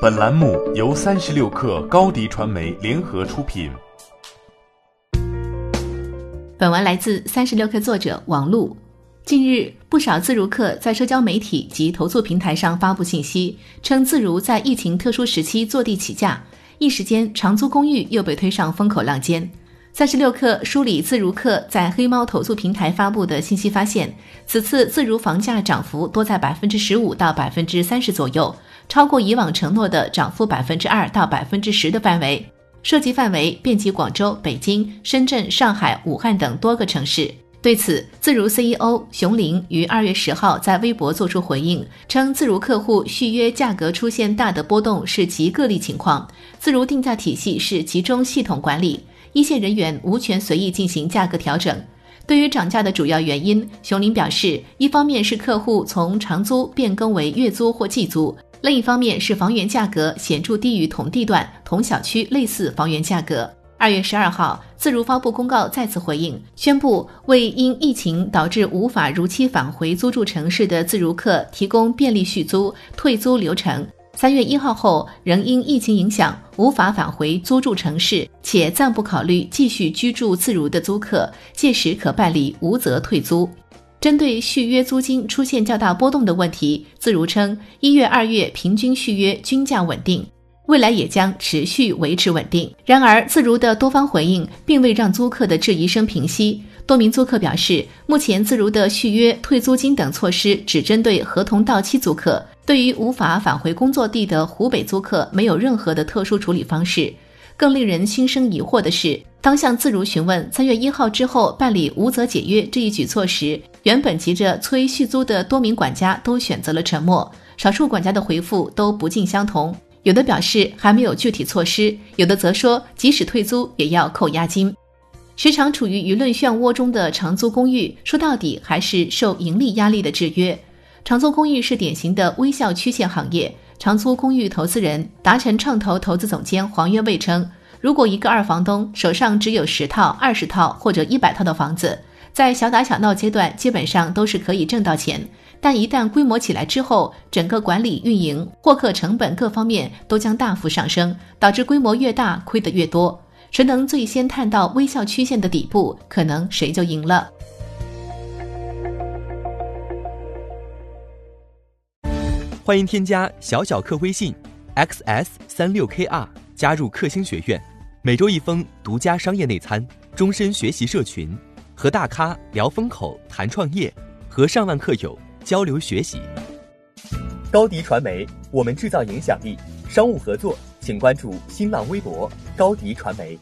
本栏目由三十六氪高低传媒联合出品。本文来自三十六氪作者王璐。近日，不少自如客在社交媒体及投诉平台上发布信息，称自如在疫情特殊时期坐地起价，一时间长租公寓又被推上风口浪尖。三十六氪梳理自如客在黑猫投诉平台发布的信息，发现此次自如房价涨幅多在百分之十五到百分之三十左右，超过以往承诺的涨幅百分之二到百分之十的范围，涉及范围遍及广州、北京、深圳、上海、武汉等多个城市。对此，自如 CEO 熊林于二月十号在微博作出回应，称自如客户续约价格出现大的波动是极个例情况，自如定价体系是集中系统管理。一线人员无权随意进行价格调整。对于涨价的主要原因，熊林表示，一方面是客户从长租变更为月租或季租，另一方面是房源价格显著低于同地段、同小区类似房源价格。二月十二号，自如发布公告再次回应，宣布为因疫情导致无法如期返回租住城市的自如客提供便利续租、退租流程。三月一号后，仍因疫情影响无法返回租住城市，且暂不考虑继续居住自如的租客，届时可办理无责退租。针对续约租金出现较大波动的问题，自如称，一月、二月平均续约均价稳定，未来也将持续维持稳定。然而，自如的多方回应并未让租客的质疑声平息。多名租客表示，目前自如的续约、退租金等措施只针对合同到期租客。对于无法返回工作地的湖北租客，没有任何的特殊处理方式。更令人心生疑惑的是，当向自如询问三月一号之后办理无责解约这一举措时，原本急着催续租的多名管家都选择了沉默。少数管家的回复都不尽相同，有的表示还没有具体措施，有的则说即使退租也要扣押金。时常处于舆论漩涡中的长租公寓，说到底还是受盈利压力的制约。长租公寓是典型的微笑曲线行业。长租公寓投资人达成创投投资总监黄月卫称，如果一个二房东手上只有十套、二十套或者一百套的房子，在小打小闹阶段基本上都是可以挣到钱，但一旦规模起来之后，整个管理、运营、获客成本各方面都将大幅上升，导致规模越大亏得越多。谁能最先探到微笑曲线的底部，可能谁就赢了。欢迎添加小小客微信，xs 三六 kr，加入克星学院，每周一封独家商业内参，终身学习社群，和大咖聊风口、谈创业，和上万客友交流学习。高迪传媒，我们制造影响力。商务合作，请关注新浪微博高迪传媒。